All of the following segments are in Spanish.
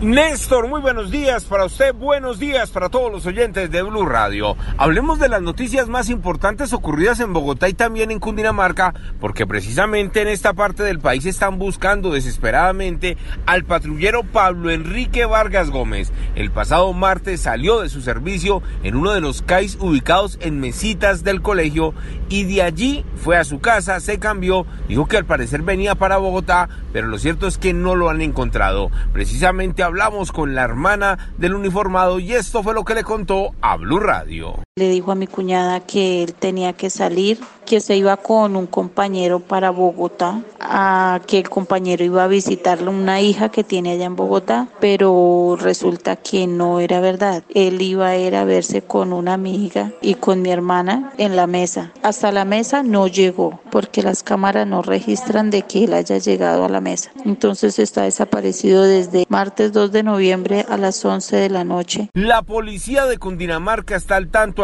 Néstor, muy buenos días para usted, buenos días para todos los oyentes de Blue Radio. Hablemos de las noticias más importantes ocurridas en Bogotá y también en Cundinamarca, porque precisamente en esta parte del país están buscando desesperadamente al patrullero Pablo Enrique Vargas Gómez. El pasado martes salió de su servicio en uno de los CAIs ubicados en mesitas del colegio y de allí fue a su casa, se cambió, dijo que al parecer venía para Bogotá, pero lo cierto es que no lo han encontrado. Precisamente hablamos con la hermana del uniformado y esto fue lo que le contó a Blue Radio. Le dijo a mi cuñada que él tenía que salir, que se iba con un compañero para Bogotá, a que el compañero iba a visitarle una hija que tiene allá en Bogotá, pero resulta que no era verdad. Él iba a ir a verse con una amiga y con mi hermana en la mesa. Hasta la mesa no llegó porque las cámaras no registran de que él haya llegado a la mesa. Entonces está desaparecido desde martes 2 de noviembre a las 11 de la noche. La policía de Cundinamarca está al tanto,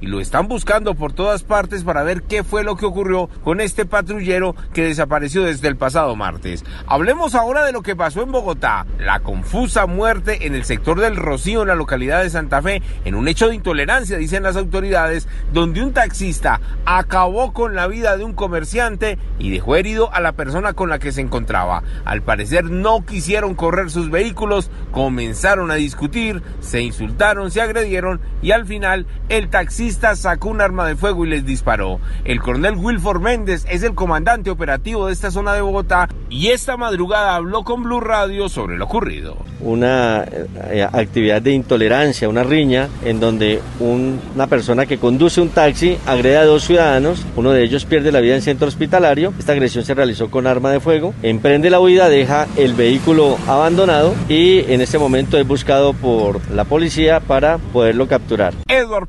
Y lo están buscando por todas partes para ver qué fue lo que ocurrió con este patrullero que desapareció desde el pasado martes. Hablemos ahora de lo que pasó en Bogotá, la confusa muerte en el sector del Rocío en la localidad de Santa Fe en un hecho de intolerancia, dicen las autoridades, donde un taxista acabó con la vida de un comerciante y dejó herido a la persona con la que se encontraba. Al parecer no quisieron correr sus vehículos, comenzaron a discutir, se insultaron, se agredieron y al final el taxista sacó un arma de fuego y les disparó. El coronel Wilford Méndez es el comandante operativo de esta zona de Bogotá y esta madrugada habló con Blue Radio sobre lo ocurrido. Una eh, actividad de intolerancia, una riña, en donde un- una persona que conduce un taxi agrede a dos ciudadanos, uno de ellos pierde la vida en centro hospitalario, esta agresión se realizó con arma de fuego, emprende la huida, deja el vehículo abandonado y en este momento es buscado por la policía para poderlo capturar. Edward